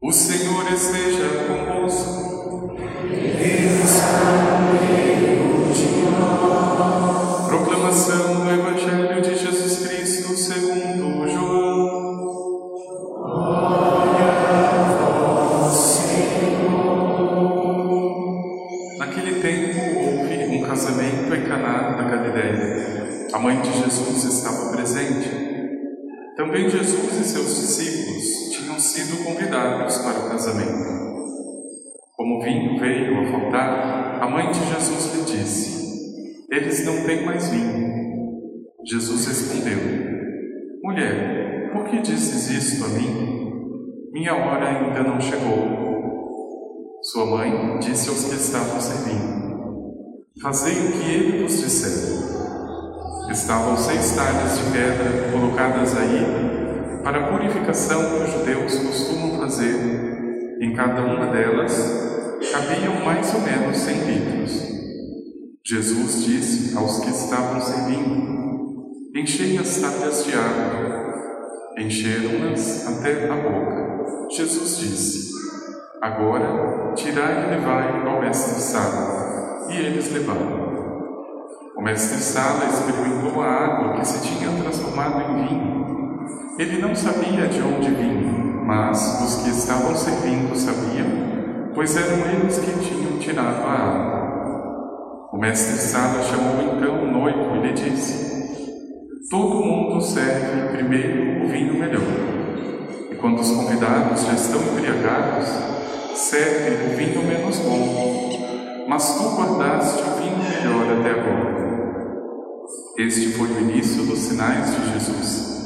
O Senhor esteja convosco. Proclamação faltar, a mãe de Jesus lhe disse: Eles não têm mais vinho. Jesus respondeu: Mulher, por que dizes isto a mim? Minha hora ainda não chegou. Sua mãe disse aos que estavam servindo: Fazei o que ele vos disser. Estavam seis talhas de pedra colocadas aí para a purificação que os judeus costumam fazer. Em cada uma delas cabiam mais ou menos cem litros. Jesus disse aos que estavam servindo: Enchei as talhas de água. Encheram-nas até a boca. Jesus disse: Agora tirai e levai ao mestre-sala. E eles levaram. O mestre-sala experimentou a água que se tinha transformado em vinho. Ele não sabia de onde vinha, mas os que estavam servindo sabiam, pois eram eles que tinham tirado a água. O mestre-sala chamou então o noivo e lhe disse: Todo mundo serve primeiro o vinho melhor. E quando os convidados já estão embriagados, serve o vinho menos bom. Mas tu guardaste o vinho melhor até agora. Este foi o início dos sinais de Jesus.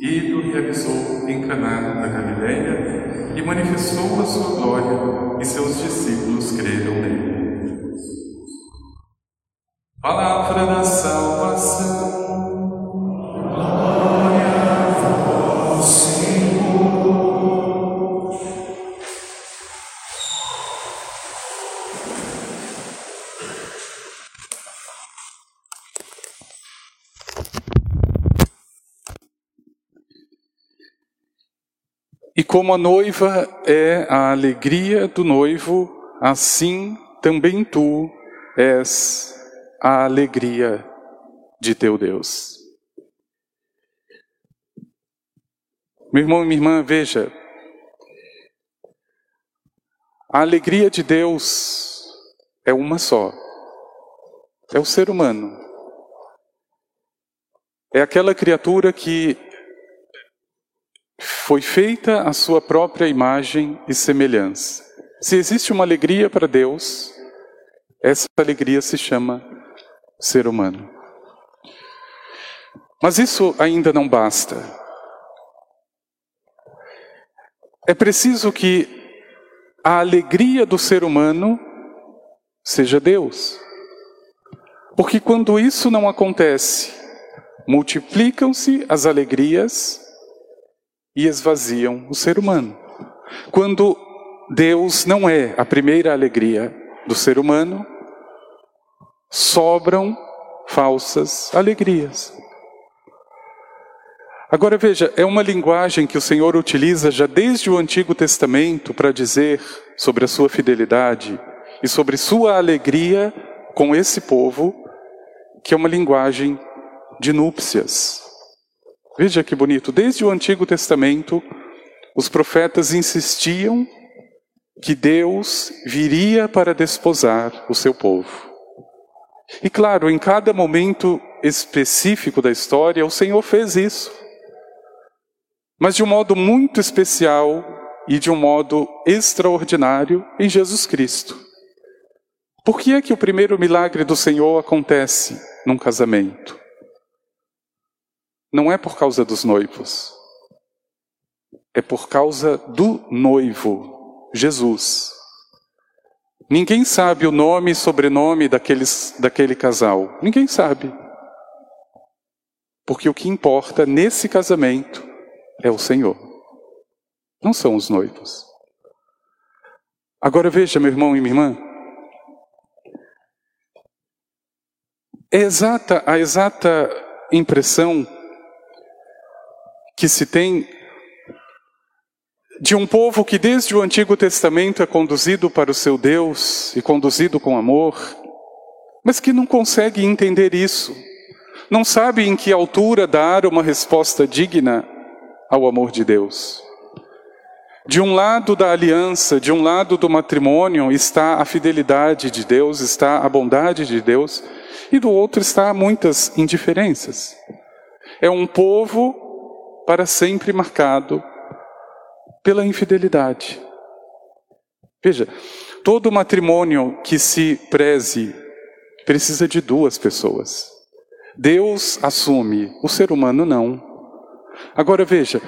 Ele o realizou em Caná da Galileia e manifestou a sua glória, e seus discípulos creram nele. Palavra da como a noiva é a alegria do noivo, assim também tu és a alegria de teu Deus. Meu irmão e minha irmã, veja, a alegria de Deus é uma só. É o ser humano. É aquela criatura que foi feita a sua própria imagem e semelhança. Se existe uma alegria para Deus, essa alegria se chama ser humano. Mas isso ainda não basta. É preciso que a alegria do ser humano seja Deus. Porque quando isso não acontece, multiplicam-se as alegrias e esvaziam o ser humano. Quando Deus não é a primeira alegria do ser humano, sobram falsas alegrias. Agora veja, é uma linguagem que o Senhor utiliza já desde o Antigo Testamento para dizer sobre a sua fidelidade e sobre sua alegria com esse povo, que é uma linguagem de núpcias. Veja que bonito, desde o Antigo Testamento, os profetas insistiam que Deus viria para desposar o seu povo. E claro, em cada momento específico da história, o Senhor fez isso. Mas de um modo muito especial e de um modo extraordinário em Jesus Cristo. Por que é que o primeiro milagre do Senhor acontece num casamento? Não é por causa dos noivos. É por causa do noivo, Jesus. Ninguém sabe o nome e sobrenome daqueles, daquele casal. Ninguém sabe. Porque o que importa nesse casamento é o Senhor. Não são os noivos. Agora veja, meu irmão e minha irmã. É exata, a exata impressão que se tem de um povo que desde o Antigo Testamento é conduzido para o seu Deus e conduzido com amor, mas que não consegue entender isso, não sabe em que altura dar uma resposta digna ao amor de Deus. De um lado da aliança, de um lado do matrimônio, está a fidelidade de Deus, está a bondade de Deus, e do outro está muitas indiferenças. É um povo para sempre marcado pela infidelidade. Veja, todo matrimônio que se preze precisa de duas pessoas. Deus assume, o ser humano não. Agora veja,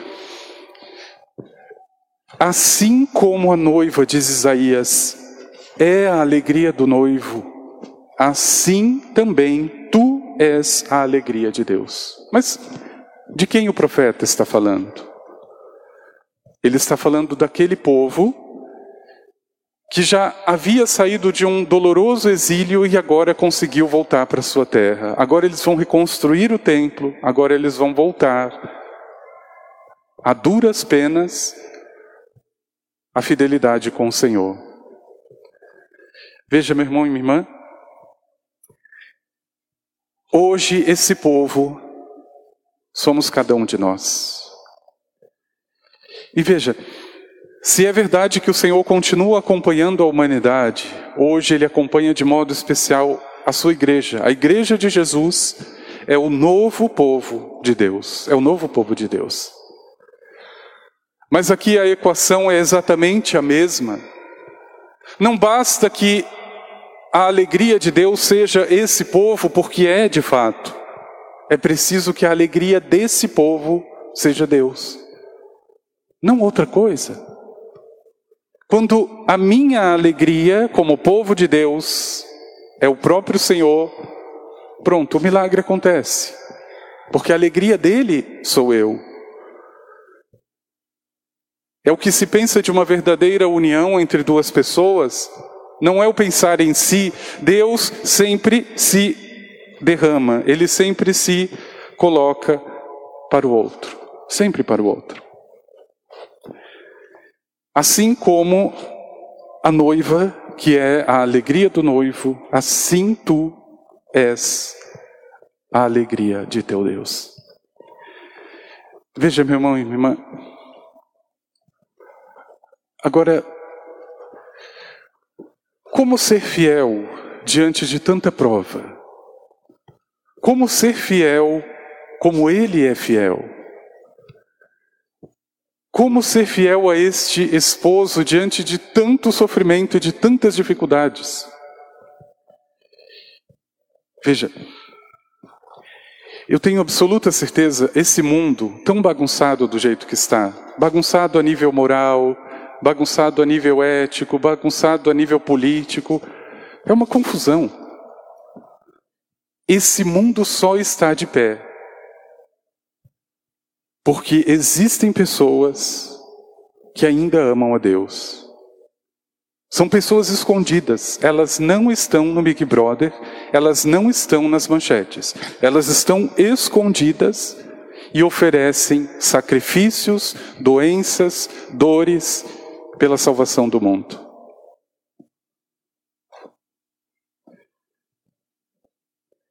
Assim como a noiva, diz Isaías, é a alegria do noivo, assim também tu és a alegria de Deus. Mas de quem o profeta está falando? Ele está falando daquele povo que já havia saído de um doloroso exílio e agora conseguiu voltar para sua terra. Agora eles vão reconstruir o templo, agora eles vão voltar a duras penas a fidelidade com o Senhor. Veja, meu irmão e minha irmã, hoje esse povo somos cada um de nós. E veja, se é verdade que o Senhor continua acompanhando a humanidade, hoje Ele acompanha de modo especial a sua igreja. A igreja de Jesus é o novo povo de Deus, é o novo povo de Deus. Mas aqui a equação é exatamente a mesma. Não basta que a alegria de Deus seja esse povo, porque é de fato. É preciso que a alegria desse povo seja Deus, não outra coisa. Quando a minha alegria como povo de Deus é o próprio Senhor, pronto, o milagre acontece. Porque a alegria dele sou eu. É o que se pensa de uma verdadeira união entre duas pessoas, não é o pensar em si. Deus sempre se derrama, ele sempre se coloca para o outro, sempre para o outro. Assim como a noiva, que é a alegria do noivo, assim tu és a alegria de teu Deus. Veja, meu irmão e minha irmã, Agora, como ser fiel diante de tanta prova? Como ser fiel como Ele é fiel? Como ser fiel a este esposo diante de tanto sofrimento e de tantas dificuldades? Veja, eu tenho absoluta certeza, esse mundo tão bagunçado do jeito que está, bagunçado a nível moral, bagunçado a nível ético, bagunçado a nível político. É uma confusão. Esse mundo só está de pé porque existem pessoas que ainda amam a Deus. São pessoas escondidas, elas não estão no Big Brother, elas não estão nas manchetes, elas estão escondidas e oferecem sacrifícios, doenças, dores pela salvação do mundo.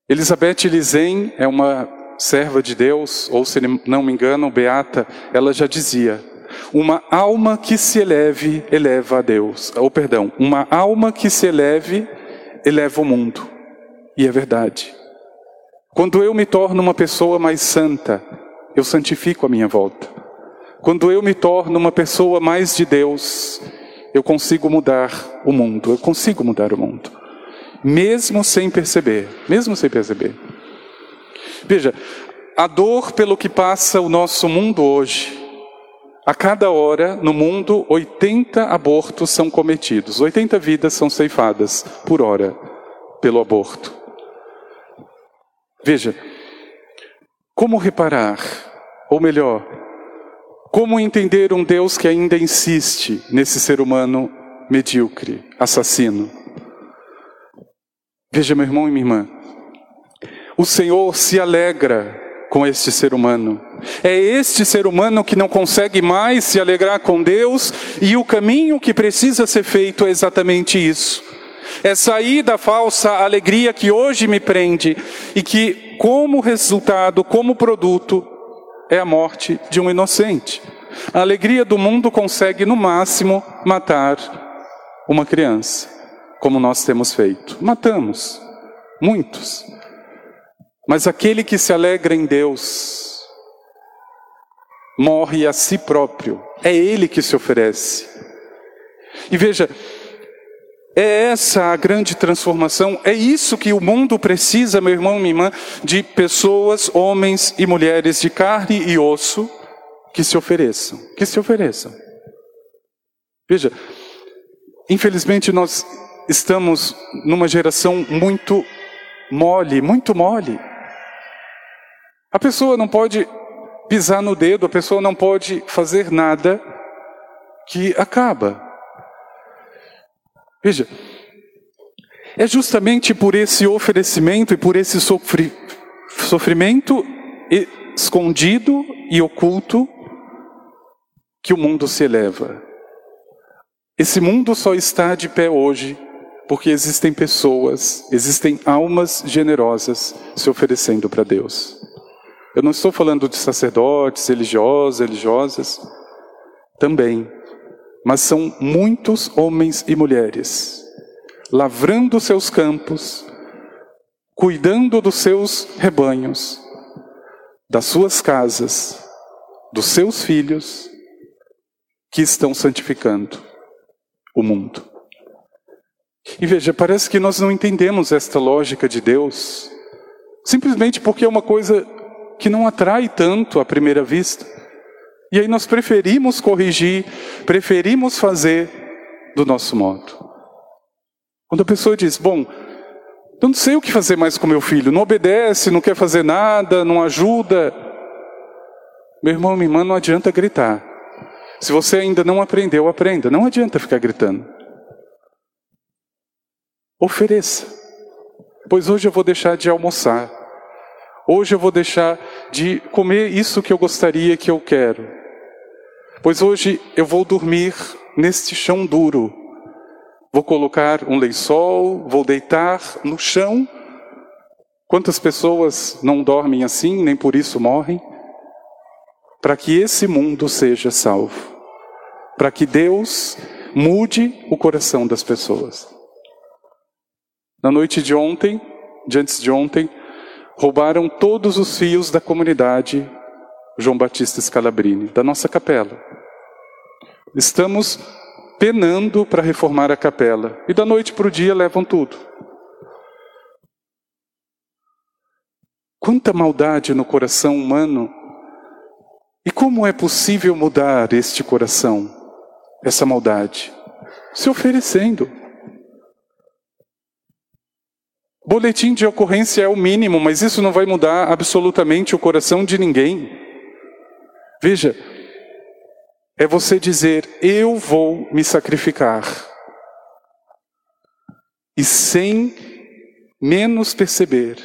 Elizabeth Lisen é uma serva de Deus, ou se não me engano, beata, ela já dizia: uma alma que se eleve, eleva a Deus. Ou perdão, uma alma que se eleve, eleva o mundo. E é verdade. Quando eu me torno uma pessoa mais santa, eu santifico a minha volta. Quando eu me torno uma pessoa mais de Deus, eu consigo mudar o mundo, eu consigo mudar o mundo. Mesmo sem perceber, mesmo sem perceber. Veja, a dor pelo que passa o nosso mundo hoje, a cada hora no mundo, 80 abortos são cometidos, 80 vidas são ceifadas por hora pelo aborto. Veja, como reparar, ou melhor, como entender um Deus que ainda insiste nesse ser humano medíocre, assassino? Veja, meu irmão e minha irmã, o Senhor se alegra com este ser humano. É este ser humano que não consegue mais se alegrar com Deus e o caminho que precisa ser feito é exatamente isso. É sair da falsa alegria que hoje me prende e que, como resultado, como produto, é a morte de um inocente. A alegria do mundo consegue, no máximo, matar uma criança, como nós temos feito. Matamos, muitos. Mas aquele que se alegra em Deus morre a si próprio. É ele que se oferece. E veja, é essa a grande transformação, é isso que o mundo precisa, meu irmão, minha irmã, de pessoas, homens e mulheres de carne e osso que se ofereçam, que se ofereçam. Veja, infelizmente nós estamos numa geração muito mole, muito mole. A pessoa não pode pisar no dedo, a pessoa não pode fazer nada que acaba. Veja, é justamente por esse oferecimento e por esse sofri sofrimento escondido e oculto que o mundo se eleva. Esse mundo só está de pé hoje porque existem pessoas, existem almas generosas se oferecendo para Deus. Eu não estou falando de sacerdotes, religiosos, religiosas, também, mas são muitos homens e mulheres lavrando seus campos, cuidando dos seus rebanhos, das suas casas, dos seus filhos, que estão santificando o mundo. E veja, parece que nós não entendemos esta lógica de Deus, simplesmente porque é uma coisa que não atrai tanto à primeira vista. E aí nós preferimos corrigir, preferimos fazer do nosso modo. Quando a pessoa diz, bom, eu não sei o que fazer mais com meu filho, não obedece, não quer fazer nada, não ajuda. Meu irmão, minha irmã, não adianta gritar. Se você ainda não aprendeu, aprenda. Não adianta ficar gritando. Ofereça. Pois hoje eu vou deixar de almoçar. Hoje eu vou deixar de comer isso que eu gostaria que eu quero. Pois hoje eu vou dormir neste chão duro. Vou colocar um lençol, vou deitar no chão. Quantas pessoas não dormem assim, nem por isso morrem? para que esse mundo seja salvo, para que Deus mude o coração das pessoas. Na noite de ontem, de antes de ontem, roubaram todos os fios da comunidade João Batista Scalabrini, da nossa capela. Estamos penando para reformar a capela e da noite para o dia levam tudo. Quanta maldade no coração humano e como é possível mudar este coração, essa maldade? Se oferecendo. Boletim de ocorrência é o mínimo, mas isso não vai mudar absolutamente o coração de ninguém. Veja, é você dizer: Eu vou me sacrificar. E sem menos perceber,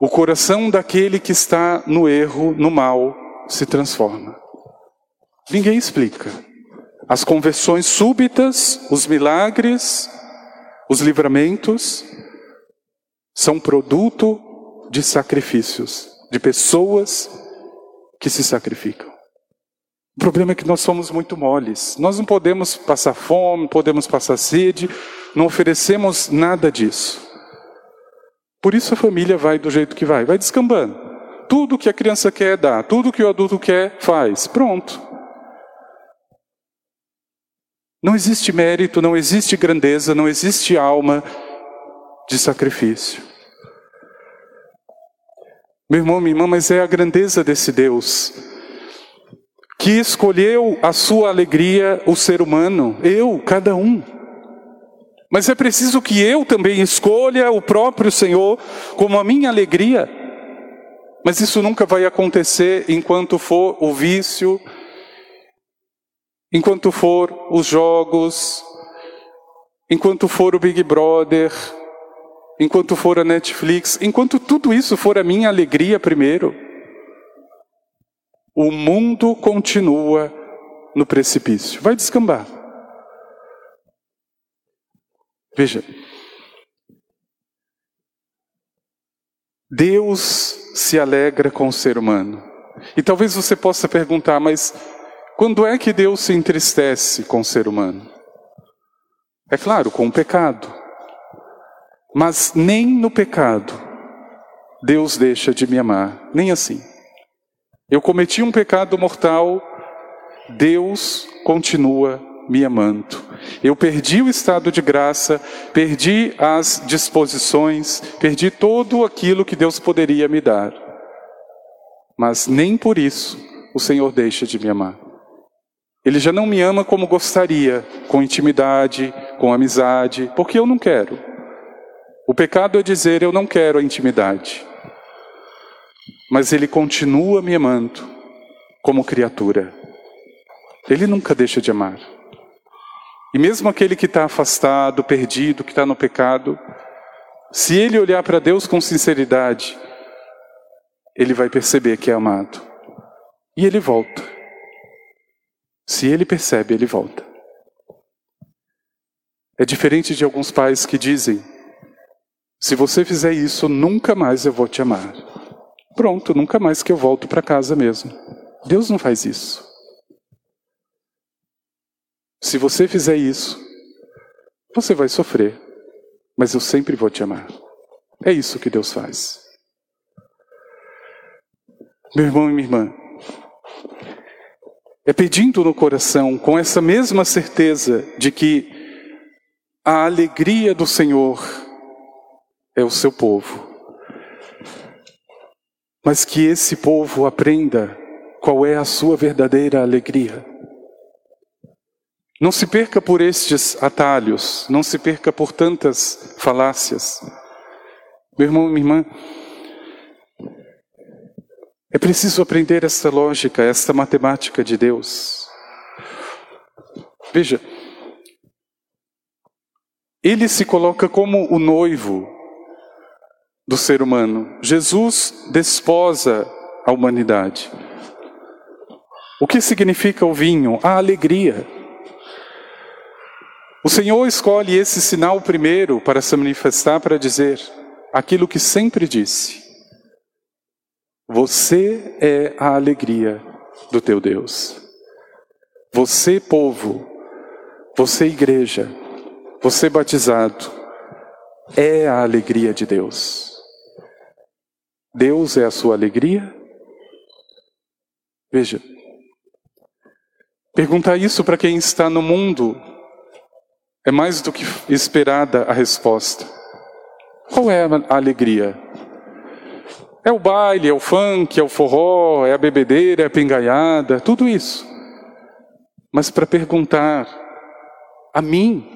o coração daquele que está no erro, no mal, se transforma. Ninguém explica. As conversões súbitas, os milagres, os livramentos, são produto de sacrifícios, de pessoas que se sacrificam. O problema é que nós somos muito moles. Nós não podemos passar fome, podemos passar sede, não oferecemos nada disso. Por isso a família vai do jeito que vai, vai descambando. Tudo que a criança quer dá, tudo que o adulto quer faz. Pronto. Não existe mérito, não existe grandeza, não existe alma de sacrifício. Meu irmão, minha irmã, mas é a grandeza desse Deus que escolheu a sua alegria, o ser humano, eu, cada um. Mas é preciso que eu também escolha o próprio Senhor como a minha alegria. Mas isso nunca vai acontecer enquanto for o vício, enquanto for os jogos, enquanto for o Big Brother, enquanto for a Netflix, enquanto tudo isso for a minha alegria primeiro. o mundo continua no precipício. Vai descambar. Veja. Deus se alegra com o ser humano. E talvez você possa perguntar, mas quando é que Deus se entristece com o ser humano? É claro, com o pecado. Mas nem no pecado Deus deixa de me amar, nem assim. Eu cometi um pecado mortal, Deus continua me amando. Eu perdi o estado de graça, perdi as disposições, perdi tudo aquilo que Deus poderia me dar. Mas nem por isso o Senhor deixa de me amar. Ele já não me ama como gostaria, com intimidade, com amizade, porque eu não quero. O pecado é dizer eu não quero a intimidade. Mas ele continua me amando como criatura. Ele nunca deixa de amar. E mesmo aquele que está afastado, perdido, que está no pecado, se ele olhar para Deus com sinceridade, ele vai perceber que é amado. E ele volta. Se ele percebe, ele volta. É diferente de alguns pais que dizem: se você fizer isso, nunca mais eu vou te amar. Pronto, nunca mais que eu volto para casa mesmo. Deus não faz isso. Se você fizer isso, você vai sofrer, mas eu sempre vou te amar. É isso que Deus faz. Meu irmão e minha irmã, é pedindo no coração, com essa mesma certeza de que a alegria do Senhor é o seu povo. Mas que esse povo aprenda qual é a sua verdadeira alegria. Não se perca por estes atalhos, não se perca por tantas falácias. Meu irmão minha irmã, é preciso aprender esta lógica, esta matemática de Deus. Veja, ele se coloca como o noivo do ser humano. Jesus desposa a humanidade. O que significa o vinho? A alegria. O Senhor escolhe esse sinal primeiro para se manifestar, para dizer aquilo que sempre disse. Você é a alegria do teu Deus. Você, povo, você, igreja, você, batizado, é a alegria de Deus. Deus é a sua alegria? Veja, perguntar isso para quem está no mundo é mais do que esperada a resposta. Qual é a alegria? É o baile, é o funk, é o forró, é a bebedeira, é a pingaiada, tudo isso. Mas para perguntar a mim,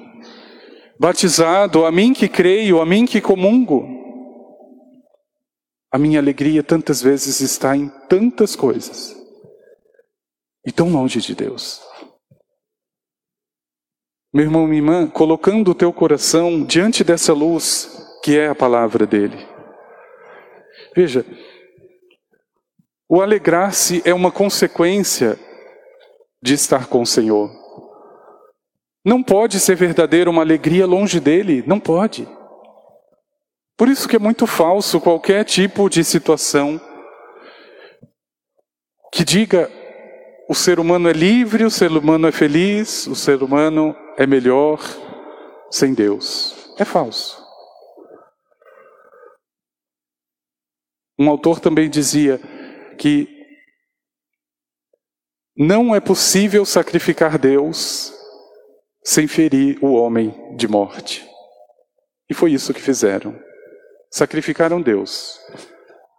batizado, a mim que creio, a mim que comungo, a minha alegria tantas vezes está em tantas coisas e tão longe de Deus. Meu irmão, minha irmã, colocando o teu coração diante dessa luz que é a palavra dele. Veja, o alegrar-se é uma consequência de estar com o Senhor. Não pode ser verdadeira uma alegria longe dele, não pode. Por isso que é muito falso qualquer tipo de situação que diga o ser humano é livre, o ser humano é feliz, o ser humano é melhor sem Deus. É falso. Um autor também dizia que não é possível sacrificar Deus sem ferir o homem de morte. E foi isso que fizeram. Sacrificaram Deus.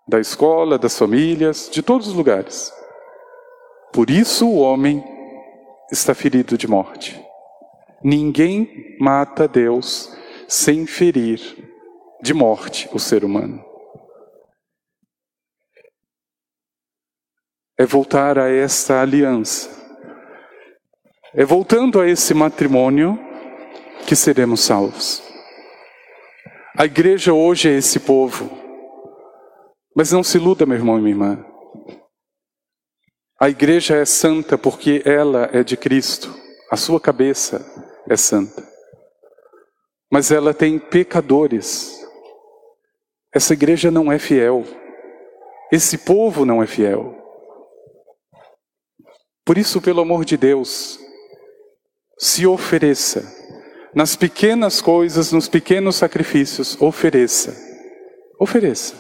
Da escola, das famílias, de todos os lugares. Por isso o homem está ferido de morte. Ninguém mata Deus sem ferir de morte o ser humano. É voltar a esta aliança. É voltando a esse matrimônio que seremos salvos. A igreja hoje é esse povo. Mas não se iluda, meu irmão e minha irmã. A igreja é santa porque ela é de Cristo, a sua cabeça é santa. Mas ela tem pecadores. Essa igreja não é fiel. Esse povo não é fiel. Por isso, pelo amor de Deus, se ofereça. Nas pequenas coisas, nos pequenos sacrifícios, ofereça. Ofereça.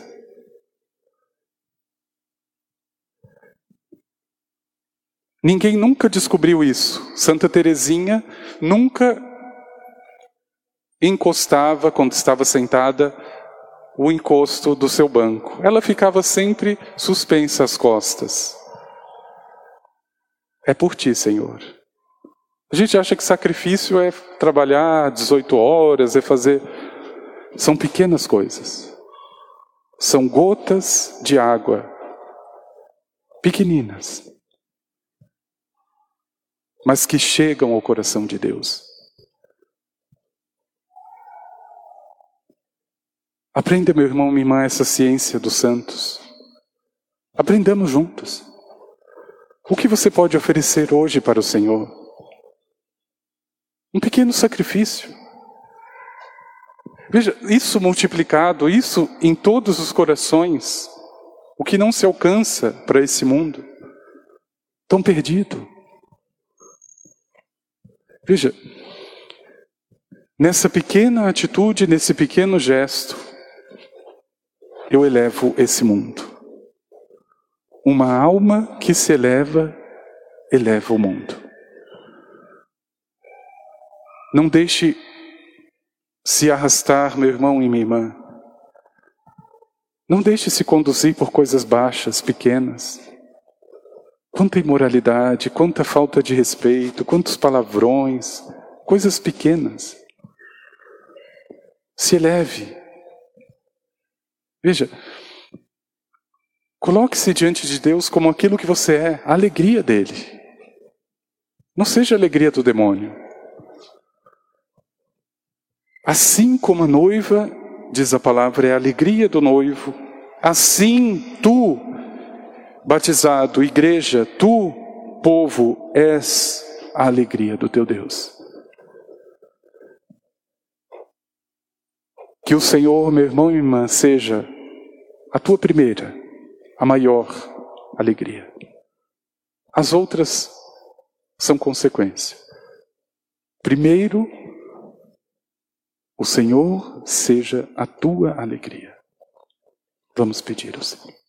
Ninguém nunca descobriu isso. Santa Teresinha nunca encostava, quando estava sentada, o encosto do seu banco. Ela ficava sempre suspensa às costas. É por ti, Senhor. A gente acha que sacrifício é trabalhar 18 horas, é fazer. São pequenas coisas. São gotas de água. Pequeninas. Mas que chegam ao coração de Deus. Aprenda, meu irmão, minha irmã, essa ciência dos santos. Aprendamos juntos. O que você pode oferecer hoje para o Senhor? Um pequeno sacrifício. Veja, isso multiplicado, isso em todos os corações, o que não se alcança para esse mundo, tão perdido. Veja, nessa pequena atitude, nesse pequeno gesto, eu elevo esse mundo. Uma alma que se eleva, eleva o mundo. Não deixe se arrastar, meu irmão e minha irmã. Não deixe se conduzir por coisas baixas, pequenas. Quanta imoralidade, quanta falta de respeito, quantos palavrões, coisas pequenas. Se eleve, Veja, coloque-se diante de Deus como aquilo que você é, a alegria dele. Não seja a alegria do demônio. Assim como a noiva, diz a palavra, é a alegria do noivo, assim tu, batizado, igreja, tu, povo, és a alegria do teu Deus. Que o Senhor, meu irmão e irmã, seja a tua primeira, a maior alegria. As outras são consequência. Primeiro, o Senhor seja a tua alegria. Vamos pedir ao Senhor.